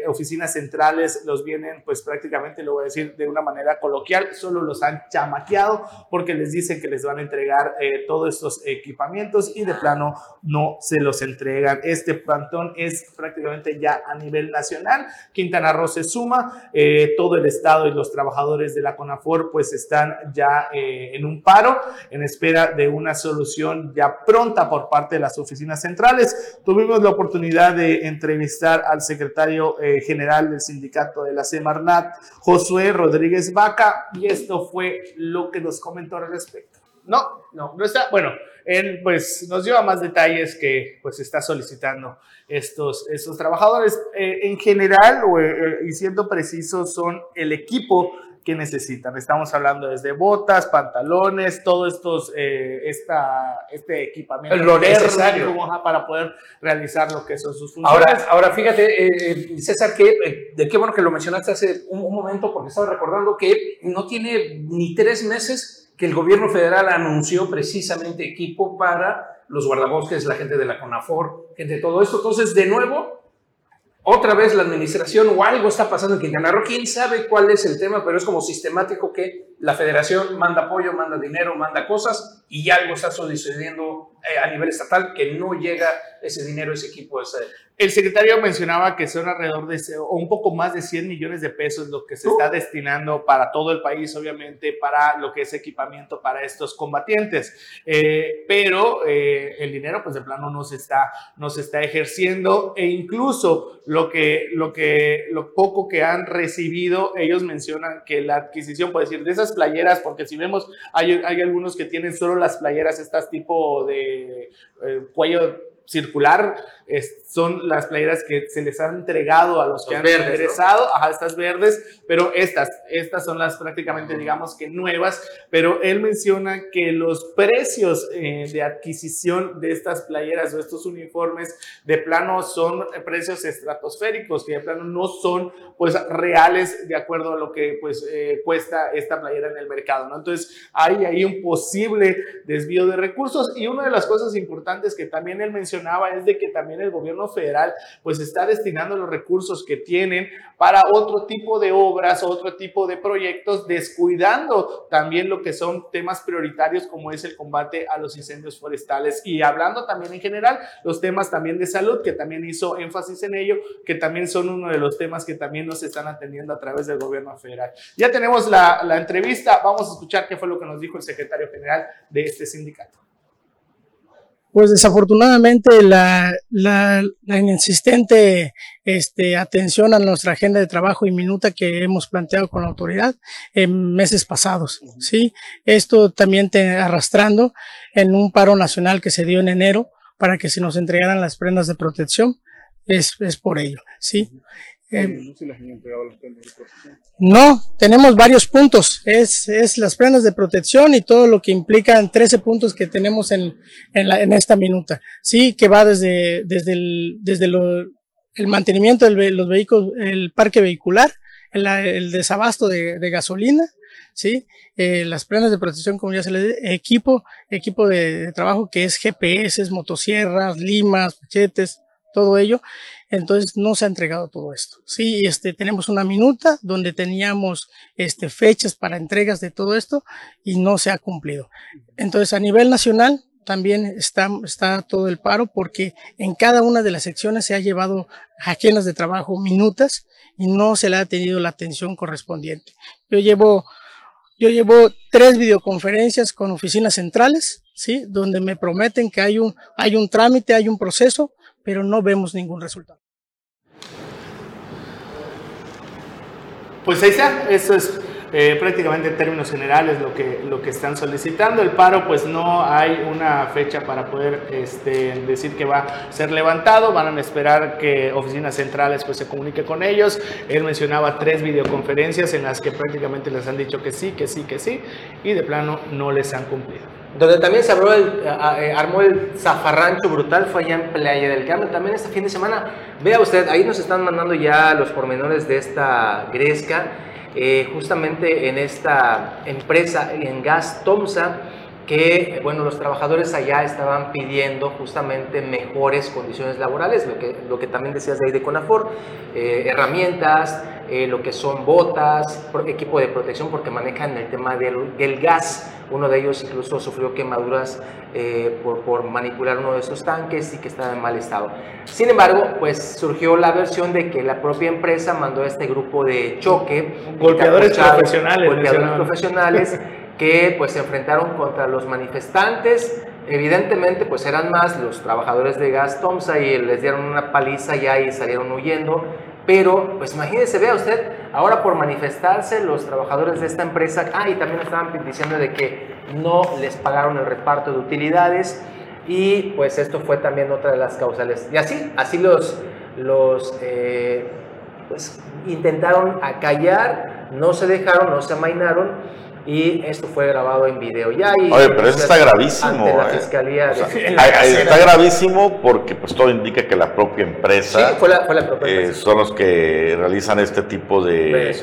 Speaker 2: oficinas centrales los vienen, pues prácticamente lo voy a decir de una manera coloquial, solo los han chamaqueado porque les dicen que les van a entregar todos estos equipamientos y de plano no se los entregan. Este plantón es prácticamente ya a nivel nacional. Quintana Roo se suma, eh, todo el estado y los trabajadores de la CONAFOR pues están ya eh, en un paro en espera de una solución ya pronta por parte de las oficinas centrales. Tuvimos la oportunidad de entrevistar al secretario eh, general del sindicato de la Semarnat, Josué Rodríguez Vaca, y esto fue lo que nos comentó al respecto. No, no, no está. Bueno, él pues nos dio a más detalles que pues está solicitando estos, estos trabajadores. Eh, en general, eh, y siendo precisos, son el equipo que necesitan. Estamos hablando desde botas, pantalones, todo estos, eh, esta, este equipamiento
Speaker 3: lo necesario
Speaker 2: para poder realizar lo que son sus funciones.
Speaker 3: Ahora, ahora fíjate, César, que, de qué bueno que lo mencionaste hace un, un momento, porque estaba recordando que no tiene ni tres meses que el gobierno federal anunció precisamente equipo para los guardabosques, la gente de la CONAFOR, gente de todo esto. Entonces, de nuevo, otra vez la administración o algo está pasando en Quintana Roo. Quién sabe cuál es el tema, pero es como sistemático que la federación manda apoyo, manda dinero, manda cosas y algo está sucediendo eh, a nivel estatal que no llega ese dinero, ese equipo, ese,
Speaker 2: el secretario mencionaba que son alrededor de o un poco más de 100 millones de pesos lo que se está destinando para todo el país, obviamente, para lo que es equipamiento para estos combatientes. Eh, pero eh, el dinero, pues de plano no se está, no se está ejerciendo e incluso lo que, lo que, lo poco que han recibido, ellos mencionan que la adquisición, por decir, de esas playeras, porque si vemos, hay, hay algunos que tienen solo las playeras, estas tipo de eh, cuello circular, son las playeras que se les han entregado a los que han interesado, ajá, estas verdes, pero estas, estas son las prácticamente, digamos que nuevas, pero él menciona que los precios eh, de adquisición de estas playeras o estos uniformes de plano son precios estratosféricos, que de plano no son pues reales de acuerdo a lo que pues eh, cuesta esta playera en el mercado, ¿no? Entonces hay ahí un posible desvío de recursos. Y una de las cosas importantes que también él menciona es de que también el gobierno federal pues está destinando los recursos que tienen para otro tipo de obras, otro tipo de proyectos, descuidando también lo que son temas prioritarios como es el combate a los incendios forestales y hablando también en general los temas también de salud, que también hizo énfasis en ello, que también son uno de los temas que también nos están atendiendo a través del gobierno federal. Ya tenemos la, la entrevista, vamos a escuchar qué fue lo que nos dijo el secretario general de este sindicato.
Speaker 7: Pues desafortunadamente la, la, la, este, atención a nuestra agenda de trabajo y minuta que hemos planteado con la autoridad en meses pasados, ¿sí? Esto también te arrastrando en un paro nacional que se dio en enero para que se nos entregaran las prendas de protección, es, es por ello, ¿sí? Eh, no, tenemos varios puntos. Es, es, las prendas de protección y todo lo que implican 13 puntos que tenemos en, en, la, en esta minuta. Sí, que va desde, desde, el, desde lo, el mantenimiento de los vehículos, el parque vehicular, el, el desabasto de, de, gasolina, sí, eh, las prendas de protección, como ya se le dice, equipo, equipo de, de trabajo que es GPS, motosierras, limas, machetes, todo ello. Entonces no se ha entregado todo esto. Sí, este, tenemos una minuta donde teníamos este, fechas para entregas de todo esto y no se ha cumplido. Entonces a nivel nacional también está, está todo el paro porque en cada una de las secciones se ha llevado ajenas de trabajo minutas y no se le ha tenido la atención correspondiente. Yo llevo, yo llevo tres videoconferencias con oficinas centrales, ¿sí? donde me prometen que hay un, hay un trámite, hay un proceso, pero no vemos ningún resultado.
Speaker 2: Pues ahí está, eso es eh, prácticamente en términos generales lo que, lo que están solicitando. El paro, pues no hay una fecha para poder este, decir que va a ser levantado. Van a esperar que oficinas centrales pues se comunique con ellos. Él mencionaba tres videoconferencias en las que prácticamente les han dicho que sí, que sí, que sí, y de plano no les han cumplido.
Speaker 1: Donde también se armó el, eh, armó el zafarrancho brutal fue allá en Playa del Carmen, también este fin de semana. Vea usted, ahí nos están mandando ya los pormenores de esta gresca, eh, justamente en esta empresa, en Gas Tomsa, que bueno, los trabajadores allá estaban pidiendo justamente mejores condiciones laborales, lo que, lo que también decías de ahí de Conafor, eh, herramientas, eh, lo que son botas, equipo de protección, porque manejan el tema del, del gas. Uno de ellos incluso sufrió quemaduras eh, por, por, manipular uno de esos tanques y que estaba en mal estado. Sin embargo, pues surgió la versión de que la propia empresa mandó a este grupo de choque.
Speaker 2: Golpeadores profesionales.
Speaker 1: Golpeadores profesionales que pues se enfrentaron contra los manifestantes. Evidentemente pues eran más los trabajadores de Gas Tomsa y les dieron una paliza ya y salieron huyendo. Pero pues imagínese, vea usted, ahora por manifestarse los trabajadores de esta empresa, ah, y también estaban diciendo de que no les pagaron el reparto de utilidades y pues esto fue también otra de las causales. Y así, así los, los eh, pues, intentaron acallar, no se dejaron, no se amainaron y esto fue grabado en video. Ya
Speaker 5: Oye, pero eso está gravísimo.
Speaker 1: la ¿eh? fiscalía
Speaker 5: está gravísimo porque pues todo indica que la propia empresa,
Speaker 1: sí, fue la, fue la propia
Speaker 5: eh, son los que realizan este tipo de,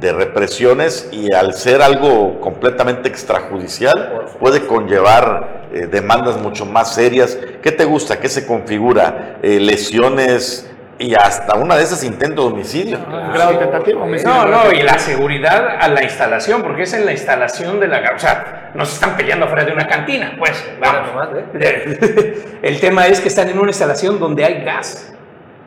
Speaker 5: de represiones y al ser algo completamente extrajudicial puede conllevar eh, demandas mucho más serias. ¿Qué te gusta? ¿Qué se configura? lesiones y hasta una de esas intentos de homicidio.
Speaker 3: grado tentativo. No, no, y la seguridad a la instalación, porque es en la instalación de la... O sea, no se están peleando fuera de una cantina, pues. Vamos. ¿eh? El tema es que están en una instalación donde hay gas.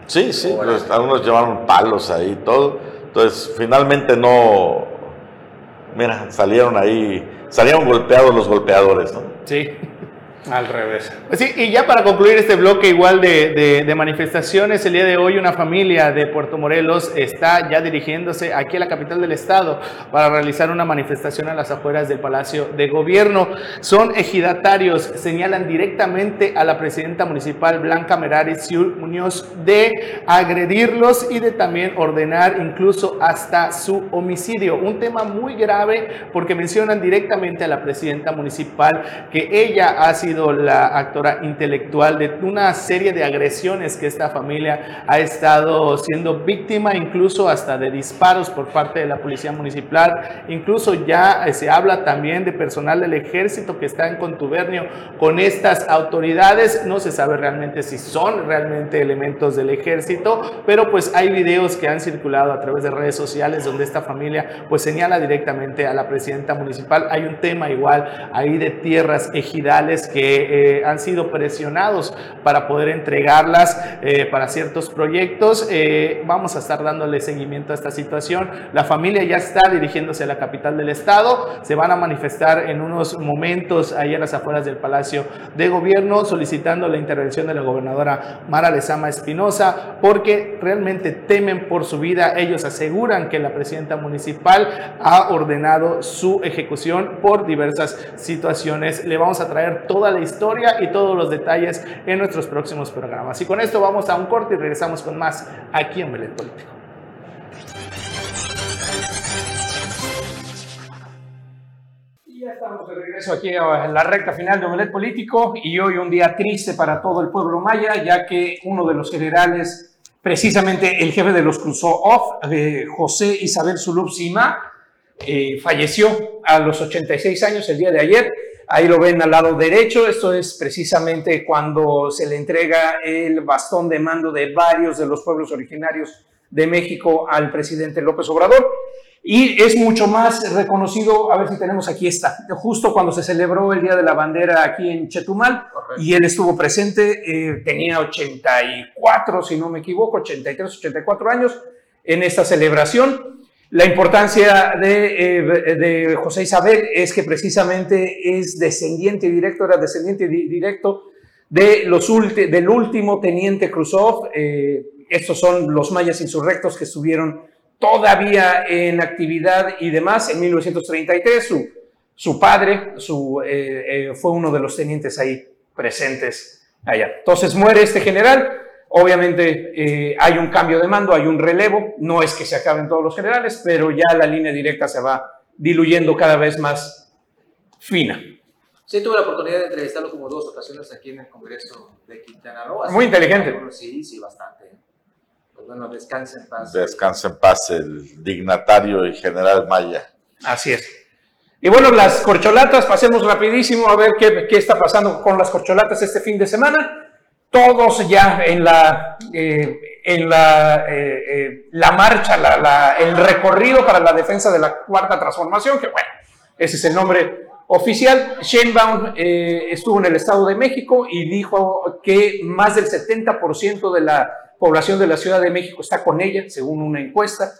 Speaker 5: Sí, sí, pues, algunos llevaron palos ahí y todo. Entonces, finalmente no... Mira, salieron ahí, salieron golpeados los golpeadores, ¿no?
Speaker 2: Sí.
Speaker 3: Al revés.
Speaker 2: Pues sí, y ya para concluir este bloque igual de, manifestaciones, el día de hoy una familia de Puerto Morelos está ya dirigiéndose aquí a la capital del estado para realizar una manifestación a las afueras del Palacio de Gobierno. Son ejidatarios, señalan directamente a la presidenta municipal Blanca Merares Muñoz de agredirlos y de también ordenar incluso hasta su homicidio. Un tema muy grave porque mencionan directamente a la presidenta municipal que ella ha sido la actora intelectual de una serie de agresiones que esta familia ha estado siendo víctima, incluso hasta de disparos por parte de la policía municipal. Incluso ya eh, se habla también de personal del ejército que está en contubernio con estas autoridades. No se sabe realmente si son realmente elementos del ejército, pero pues hay videos que han circulado a través de redes sociales donde esta familia pues señala directamente a la presidenta municipal. Hay un tema igual ahí de tierras ejidales que eh, han sido presionados para poder entregarlas eh, para ciertos proyectos. Eh, vamos a estar dándole seguimiento a esta situación. La familia ya está dirigiéndose a la capital del estado. Se van a manifestar en unos momentos ahí a las afueras del Palacio de Gobierno solicitando la intervención de la gobernadora Mara Lezama Espinosa porque realmente temen por su vida. Ellos aseguran que la presidenta municipal ha ordenado su ejecución por diversas situaciones. Le vamos a traer toda la historia y todos los detalles en nuestros próximos programas. Y con esto vamos a un corte y regresamos con más aquí en Belén Político.
Speaker 3: Ya estamos de regreso aquí en la recta final de Omelet Político y hoy un día triste para todo el pueblo maya, ya que uno de los generales, precisamente el jefe de los Kruzov, eh, José Isabel Zulub Sima, eh, falleció a los 86 años el día de ayer. Ahí lo ven al lado derecho, esto es precisamente cuando se le entrega el bastón de mando de varios de los pueblos originarios de México al presidente López Obrador. Y es mucho más reconocido, a ver si tenemos aquí esta, justo cuando se celebró el Día de la Bandera aquí en Chetumal, y él estuvo presente, eh, tenía 84, si no me equivoco, 83, 84 años en esta celebración. La importancia eh, de, José Isabel es que precisamente es descendiente directo, era descendiente directo de los del último teniente Khrushchev. Eh, estos son los mayas insurrectos que estuvieron todavía en actividad y demás en 1933. Su, padre eh, fue uno de los tenientes ahí presentes allá. Entonces muere este general Obviamente eh, hay un cambio de mando, hay un relevo, no es que se acaben todos los generales, pero ya la línea directa se va diluyendo cada vez más fina.
Speaker 1: Sí, tuve la oportunidad de entrevistarlo como dos ocasiones aquí en el Congreso de Quintana Roo. así
Speaker 3: Muy
Speaker 1: que,
Speaker 3: inteligente.
Speaker 1: bueno, Sí, sí, bastante. Pues bueno, descansen en paz.
Speaker 5: Descanse en paz el dignatario y general Maya.
Speaker 3: Así es. Y bueno, las corcholatas, pasemos rapidísimo a ver qué, qué está pasando con las corcholatas este fin de semana. Todos ya en la, eh, en la, eh, eh, la marcha, la- el recorrido para la defensa de la cuarta transformación, que bueno, ese es el nombre oficial. Sheinbaum estuvo en el Estado de México y dijo que más del 70% de la población de la Ciudad de México está con ella, según una encuesta.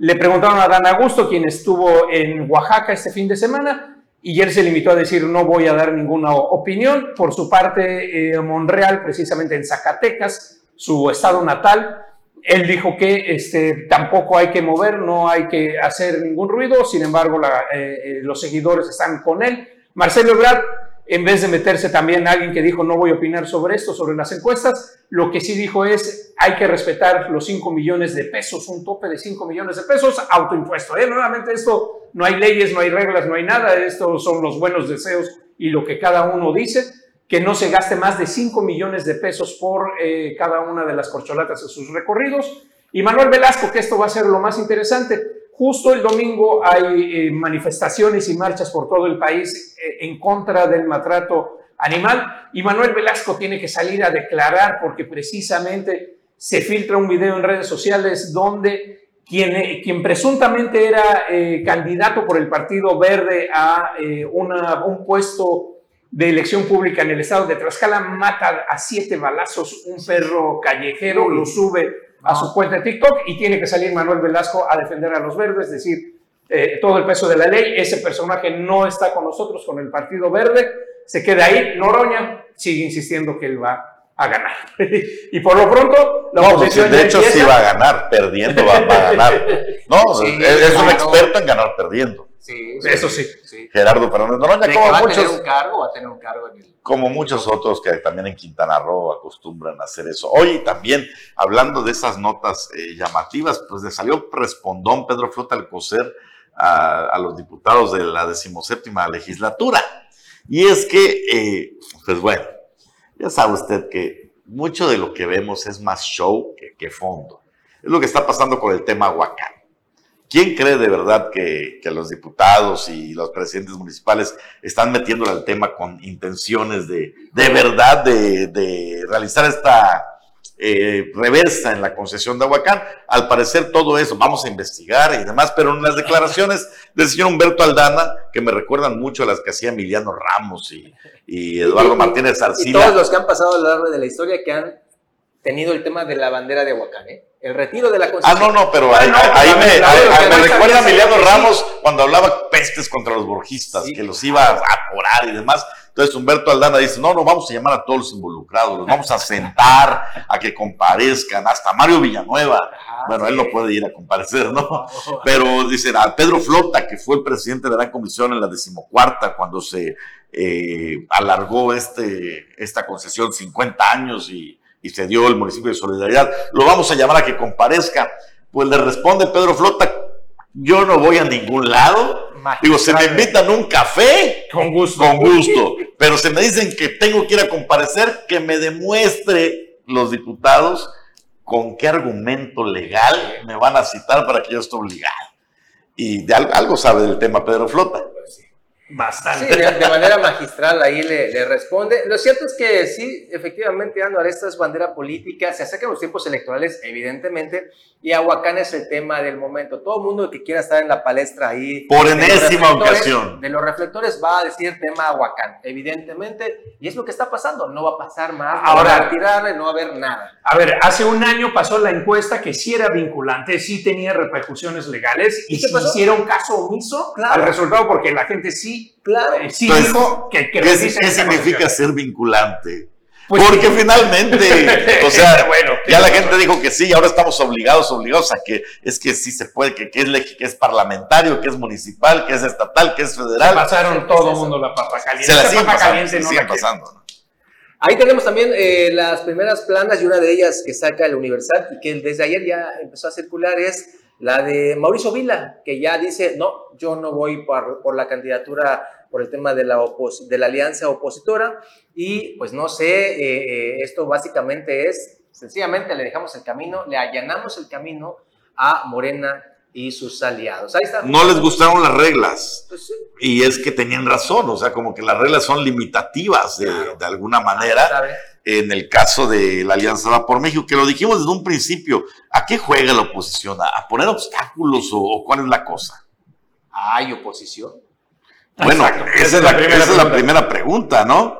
Speaker 3: Le preguntaron a Dan Augusto, quien estuvo en Oaxaca este fin de semana, y él se limitó a decir no voy a dar ninguna opinión. Por su parte, eh, Monreal, precisamente en Zacatecas, su estado natal, él dijo que este, tampoco hay que mover, no hay que hacer ningún ruido, sin embargo eh, eh, los seguidores están con él. Marcelo Ebrard, en vez de meterse también alguien que dijo no voy a opinar sobre esto, sobre las encuestas, lo que sí dijo es hay que respetar los 5 millones de pesos, un tope de 5 millones de pesos autoimpuesto. ¿eh? Nuevamente esto no hay leyes, no hay reglas, no hay nada, estos son los buenos deseos y lo que cada uno dice, que no se gaste más de 5 millones de pesos por eh, cada una de las corcholatas en sus recorridos. Y Manuel Velasco, que esto va a ser lo más interesante, justo el domingo hay eh, manifestaciones y marchas por todo el país eh, en contra del maltrato animal. Y Manuel Velasco tiene que salir a declarar porque precisamente se filtra un video en redes sociales donde quien, eh, quien presuntamente era candidato por el Partido Verde a una- un puesto de elección pública en el estado de Tlaxcala mata a siete balazos un perro callejero, lo sube a su cuenta de TikTok y tiene que salir Manuel Velasco a defender a los verdes, es decir, eh, todo el peso de la ley. Ese personaje no está con nosotros, con el Partido Verde, se queda ahí. Noroña sigue insistiendo que él va a ganar. y por lo pronto, la
Speaker 5: No, pues,
Speaker 3: oposición
Speaker 5: de hecho
Speaker 3: empieza.
Speaker 5: sí va a ganar, perdiendo va, va a ganar. No,
Speaker 1: Sí,
Speaker 5: es, es un experto en ganar perdiendo.
Speaker 1: Sí,
Speaker 3: Eso sí.
Speaker 1: sí.
Speaker 5: Gerardo Fernández Noroña,
Speaker 1: ¿De que
Speaker 5: como
Speaker 1: va a tener
Speaker 5: muchos,
Speaker 1: un cargo? Va a tener un cargo en el...
Speaker 5: como muchos otros que también en Quintana Roo acostumbran a hacer eso. Hoy también, hablando de esas notas eh, llamativas, pues le salió respondón Pedro Flota Alcocer a, a los diputados de la decimoséptima legislatura. Y es que, eh, pues bueno, ya sabe usted que mucho de lo que vemos es más show que, que fondo. Es lo que está pasando con el tema Huacán. ¿Quién cree de verdad que, que los diputados y los presidentes municipales están metiéndole al tema con intenciones de, de verdad de, de realizar esta eh, reversa en la concesión de Aguacán? Al parecer todo eso, vamos a investigar y demás, pero en las declaraciones del señor Humberto Aldana, que me recuerdan mucho a las que hacía Emiliano Ramos y, y Eduardo
Speaker 1: Y-
Speaker 5: Martínez
Speaker 1: Y
Speaker 5: Arcila.
Speaker 1: todos los que han pasado a lo largo de la historia que han tenido el tema de la bandera de Huacán, ¿eh? El retiro de la
Speaker 5: Ah,
Speaker 1: Constitución.
Speaker 5: no, no, pero
Speaker 1: Ah,
Speaker 5: ahí,
Speaker 1: no,
Speaker 5: ahí
Speaker 1: pero
Speaker 5: me, ahí- me
Speaker 1: no
Speaker 5: recuerda a Emiliano
Speaker 1: sí.
Speaker 5: Ramos cuando hablaba pestes contra los borgistas,
Speaker 1: Sí.
Speaker 5: que los iba a apurar y demás. Entonces Humberto Aldana dice, no, no, vamos a llamar a todos los involucrados, los vamos a sentar a que comparezcan, hasta Mario Villanueva.
Speaker 1: Ajá,
Speaker 5: bueno,
Speaker 1: sí.
Speaker 5: él no puede ir a comparecer, ¿no? Pero dicen a Pedro Flota, que fue el presidente de la comisión en la decimocuarta, cuando se eh, alargó este, esta concesión 50 años y, y se dio el municipio de Solidaridad, lo vamos a llamar a que comparezca. Pues le responde Pedro Flota, yo no voy a ningún lado. Digo, se me invitan a un café,
Speaker 3: Con gusto.
Speaker 5: con gusto. Pero se me dicen que tengo que ir a comparecer, que me demuestre los diputados con qué argumento legal me van a citar para que yo esté obligado. Y de algo, algo sabe del tema Pedro Flota.
Speaker 1: Sí,
Speaker 3: Bastante.
Speaker 1: de, de manera magistral ahí le, le responde. Lo cierto es que sí, efectivamente, Anuar, esta es bandera política, se acercan los tiempos electorales, evidentemente, y Aguacán es el tema del momento. Todo el mundo que quiera estar en la palestra ahí.
Speaker 5: Por enésima ocasión.
Speaker 1: De los reflectores va a decir tema Aguacán, evidentemente, y es lo que está pasando. No va a pasar más, no
Speaker 3: Ahora-
Speaker 1: va a retirarle, no va a haber nada.
Speaker 3: A ver, hace un año pasó la encuesta que sí era vinculante, sí tenía repercusiones legales y,
Speaker 1: ¿Y
Speaker 3: si
Speaker 1: pasó?
Speaker 3: hicieron caso omiso
Speaker 1: Claro.
Speaker 3: al resultado porque la gente sí,
Speaker 1: Claro.
Speaker 3: eh, sí
Speaker 5: Entonces,
Speaker 3: dijo que, que
Speaker 5: ¿Qué, qué significa ser vinculante?
Speaker 3: Pues
Speaker 5: Porque
Speaker 3: sí.
Speaker 5: finalmente, o sea,
Speaker 3: Bueno,
Speaker 5: ya la gente dijo que sí, ahora estamos obligados, obligados a que es que sí se puede, que, que es, leg- que es parlamentario, que es municipal, que es estatal, que es
Speaker 3: Se
Speaker 5: federal.
Speaker 3: pasaron todo el mundo la papa caliente.
Speaker 5: Se la siguen
Speaker 3: papa
Speaker 5: pasando,
Speaker 3: caliente
Speaker 5: se
Speaker 3: no
Speaker 5: siguen pasando. ¿no?
Speaker 1: Ahí tenemos también eh, las primeras planas y una de ellas que saca el Universal y que desde ayer ya empezó a circular es La de Mauricio Vila, que ya dice, no, yo no voy por, por la candidatura por el tema de la, de la alianza opositora. Y pues no sé, eh, eh, esto básicamente es, sencillamente le dejamos el camino, le allanamos el camino a Morena y sus aliados. Ahí está.
Speaker 5: No les gustaron las reglas. Pues y es que tenían razón, o sea, como que las reglas son limitativas de, de alguna manera. En el caso de la Alianza Va por México, que lo dijimos desde un principio, ¿a qué juega la oposición? ¿A poner obstáculos o, cuál es la cosa?
Speaker 1: ¿Hay oposición?
Speaker 5: Bueno, esa, es la, esa es la primera pregunta, ¿no?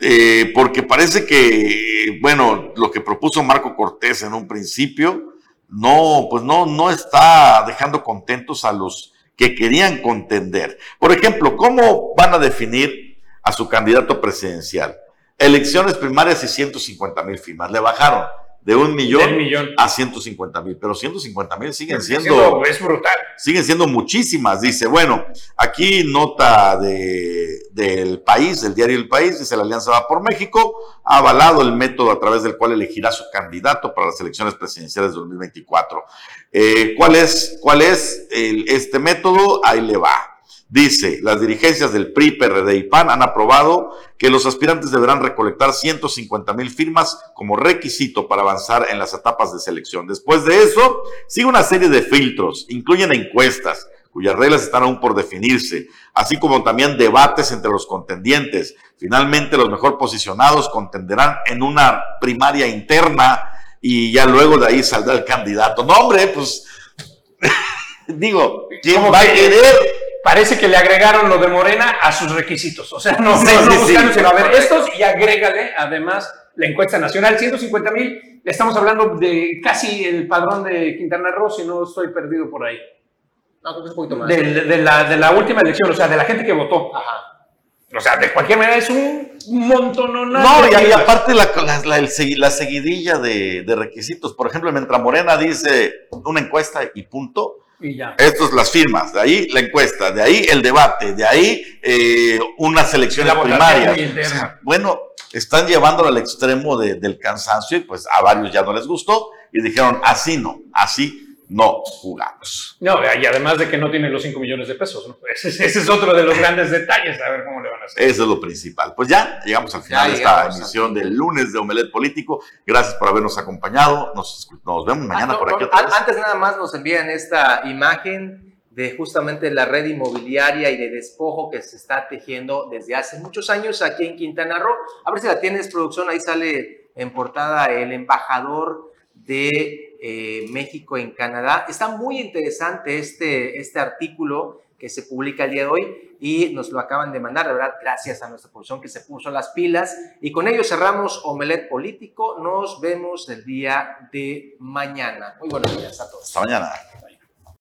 Speaker 5: Eh, porque parece que, bueno, lo que propuso Marco Cortés en un principio, no, pues no, no está dejando contentos a los que querían contender. Por ejemplo, ¿cómo van a definir a su candidato presidencial? Elecciones primarias y 150 mil firmas. Le bajaron de un millón, a 150 mil, pero 150 mil siguen siendo,
Speaker 3: es brutal.
Speaker 5: Siguen siendo muchísimas. Dice, bueno, aquí nota de, del país, del diario El País, dice la Alianza Va por México, ha avalado el método a través del cual elegirá su candidato para las elecciones presidenciales de 2024. Eh, ¿Cuál es, cuál es este método? Ahí le va. Dice, las dirigencias del PRI, PRD y PAN han aprobado que los aspirantes deberán recolectar 150 mil firmas como requisito para avanzar en las etapas de selección. Después de eso, sigue una serie de filtros, incluyen encuestas, cuyas reglas están aún por definirse, así como también debates entre los contendientes. Finalmente, los mejor posicionados contenderán en una primaria interna y ya luego de ahí saldrá el candidato. No, hombre, pues digo, ¿quién va a querer?
Speaker 3: Parece que le agregaron lo de Morena a sus requisitos. O sea, no, no, buscaron, sino a ver estos y agrégale además la encuesta nacional, 150 mil, estamos hablando de casi el padrón de Quintana Roo, si no estoy perdido por ahí.
Speaker 1: No, creo que es un poquito más.
Speaker 3: De, la, de la última elección, o sea, de la gente que votó. Ajá. O sea, de cualquier manera es un montón.
Speaker 5: No, y, aparte la, la, la seguidilla de, de, requisitos. Por ejemplo, mientras Morena dice una encuesta y punto, y ya. Estos las firmas, de ahí la encuesta, de ahí el debate, de ahí eh, unas elecciones primarias. bueno, están llevándolo al extremo del cansancio y pues a varios ya no les gustó y dijeron, así no, así no jugamos.
Speaker 3: No, y además de que no tienen los 5 millones de pesos, Ese, es otro de los grandes detalles, a ver cómo le van a hacer.
Speaker 5: Eso es lo principal. Pues ya llegamos al final de esta emisión del lunes de Omelet Político. Gracias por habernos acompañado. Nos, nos vemos mañana ah, por aquí.
Speaker 1: antes nada más nos envían esta imagen de justamente la red inmobiliaria y de despojo que se está tejiendo desde hace muchos años aquí en Quintana Roo. A ver si la tienes, producción, ahí sale en portada el embajador de eh, México en Canadá. Está muy interesante este, este artículo que se publica el día de hoy y nos lo acaban de mandar, de verdad, gracias a nuestra producción que se puso las pilas. Y con ello cerramos Omelet Político. Nos vemos el día de mañana. Muy buenos días a todos.
Speaker 5: Hasta mañana.